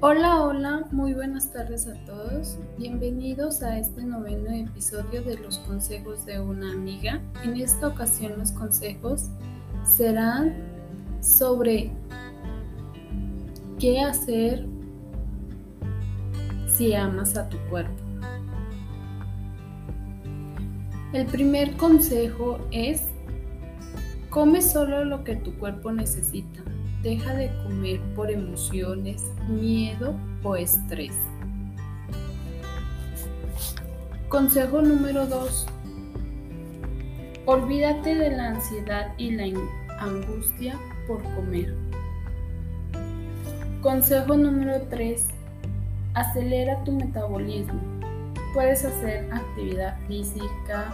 Hola, hola, muy buenas tardes a todos. Bienvenidos a este noveno episodio de los consejos de una amiga. En esta ocasión los consejos serán sobre qué hacer si amas a tu cuerpo. El primer consejo es, come solo lo que tu cuerpo necesita. Deja de comer por emociones, miedo o estrés. Consejo número 2. Olvídate de la ansiedad y la angustia por comer. Consejo número 3. Acelera tu metabolismo. Puedes hacer actividad física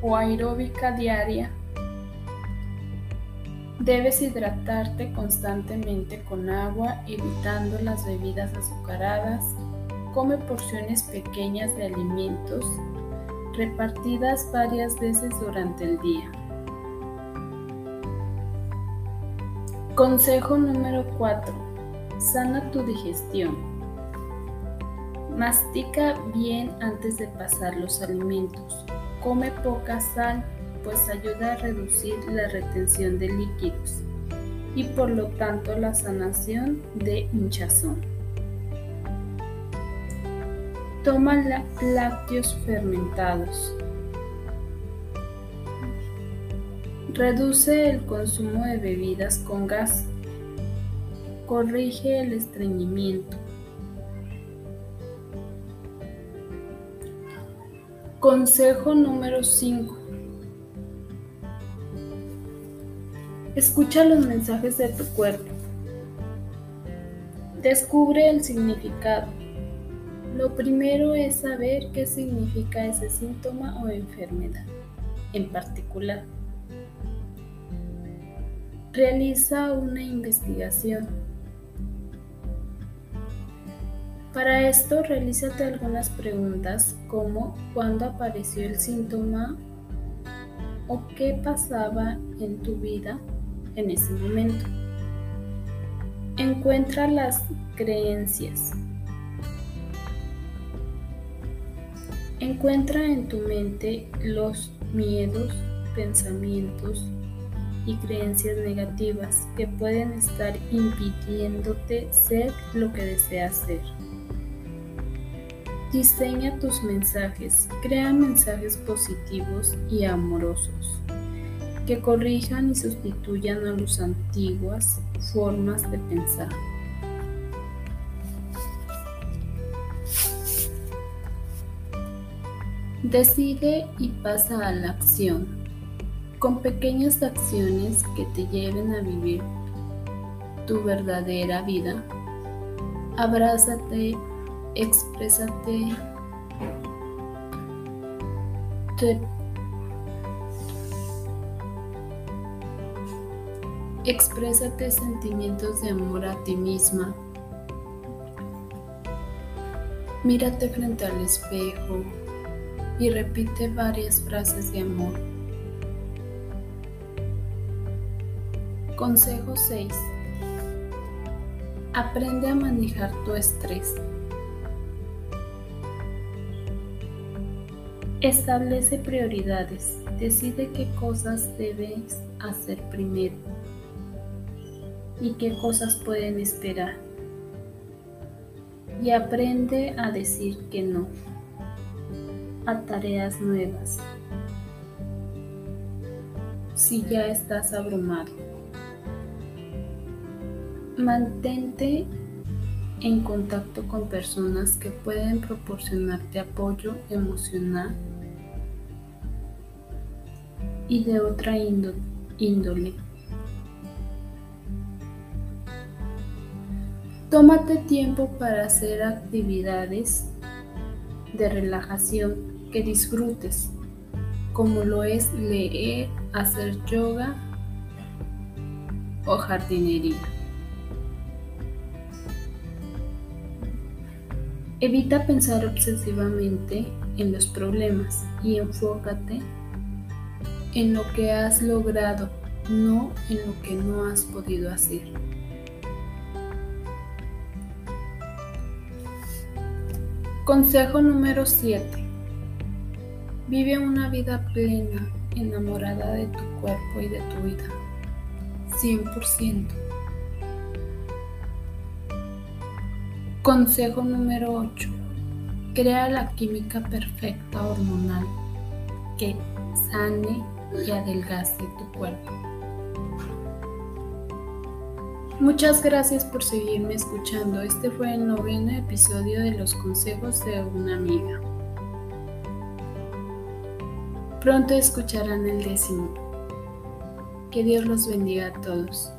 o aeróbica diaria Debes hidratarte constantemente con agua, evitando las bebidas azucaradas. Come porciones pequeñas de alimentos repartidas varias veces durante el día. Consejo número 4. Sana tu digestión. Mastica bien antes de pasar los alimentos. Come poca sal pues ayuda a reducir la retención de líquidos y por lo tanto la sanación de hinchazón. Toma lácteos fermentados. Reduce el consumo de bebidas con gas. Corrige el estreñimiento. Consejo número 5. Escucha los mensajes de tu cuerpo. Descubre el significado. Lo primero es saber qué significa ese síntoma o enfermedad en particular. Realiza una investigación. Para esto, realízate algunas preguntas como cuándo apareció el síntoma o qué pasaba en tu vida en ese momento. Encuentra las creencias. Encuentra en tu mente los miedos, pensamientos y creencias negativas que pueden estar impidiéndote ser lo que deseas ser. Diseña tus mensajes, crea mensajes positivos y amorosos que corrijan y sustituyan a las antiguas formas de pensar. Decide y pasa a la acción, con pequeñas acciones que te lleven a vivir tu verdadera vida. Abrázate, exprésate, te Exprésate sentimientos de amor a ti misma. Mírate frente al espejo y repite varias frases de amor. Consejo 6. Aprende a manejar tu estrés. Establece prioridades. Decide qué cosas debes hacer primero y qué cosas pueden esperar. Y aprende a decir que no a tareas nuevas si ya estás abrumado. Mantente en contacto con personas que pueden proporcionarte apoyo emocional y de otra índole Tómate tiempo para hacer actividades de relajación que disfrutes, como lo es leer, hacer yoga o jardinería. Evita pensar obsesivamente en los problemas y enfócate en lo que has logrado, no en lo que no has podido hacer. Consejo número 7. Vive una vida plena, enamorada de tu cuerpo y de tu vida. 100%. Consejo número 8. Crea la química perfecta hormonal que sane y adelgace tu cuerpo. Muchas gracias por seguirme escuchando. Este fue el noveno episodio de los consejos de una amiga. Pronto escucharán el décimo. Que Dios los bendiga a todos.